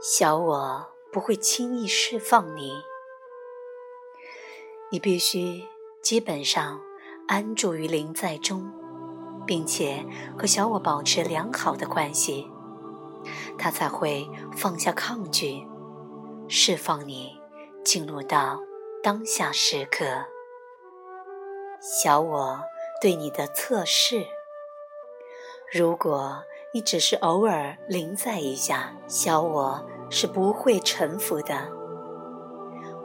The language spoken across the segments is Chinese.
小我不会轻易释放你，你必须基本上安住于灵在中，并且和小我保持良好的关系，他才会放下抗拒，释放你，进入到当下时刻。小我对你的测试，如果。你只是偶尔临在一下，小我是不会臣服的。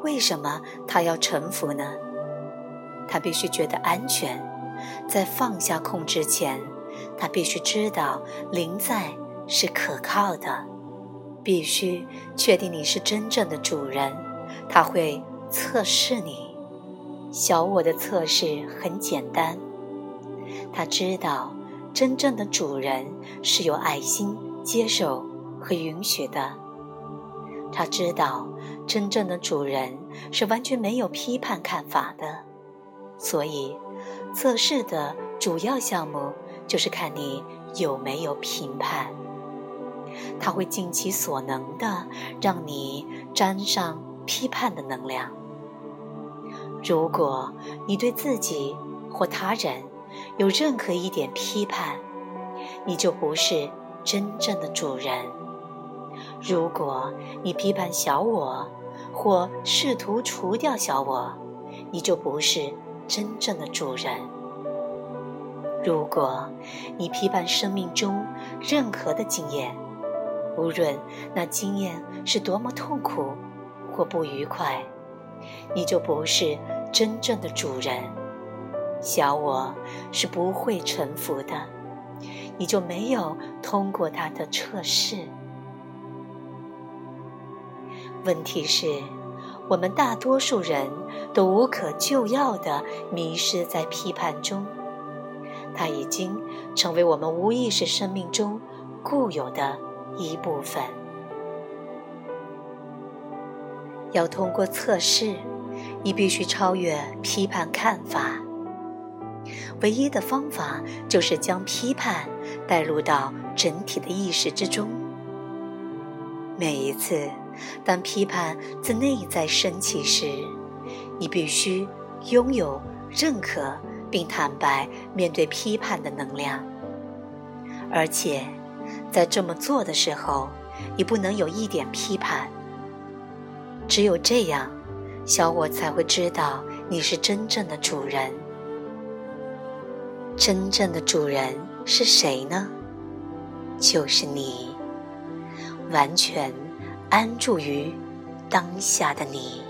为什么他要臣服呢？他必须觉得安全，在放下控制前，他必须知道临在是可靠的，必须确定你是真正的主人。他会测试你。小我的测试很简单，他知道。真正的主人是有爱心、接受和允许的。他知道，真正的主人是完全没有批判看法的。所以，测试的主要项目就是看你有没有评判。他会尽其所能的让你沾上批判的能量。如果你对自己或他人，有任何一点批判，你就不是真正的主人。如果你批判小我，或试图除掉小我，你就不是真正的主人。如果你批判生命中任何的经验，无论那经验是多么痛苦或不愉快，你就不是真正的主人。小我是不会臣服的，你就没有通过他的测试。问题是，我们大多数人都无可救药的迷失在批判中，它已经成为我们无意识生命中固有的一部分。要通过测试，你必须超越批判看法。唯一的方法就是将批判带入到整体的意识之中。每一次，当批判自内在升起时，你必须拥有认可并坦白面对批判的能量。而且，在这么做的时候，你不能有一点批判。只有这样，小我才会知道你是真正的主人。真正的主人是谁呢？就是你，完全安住于当下的你。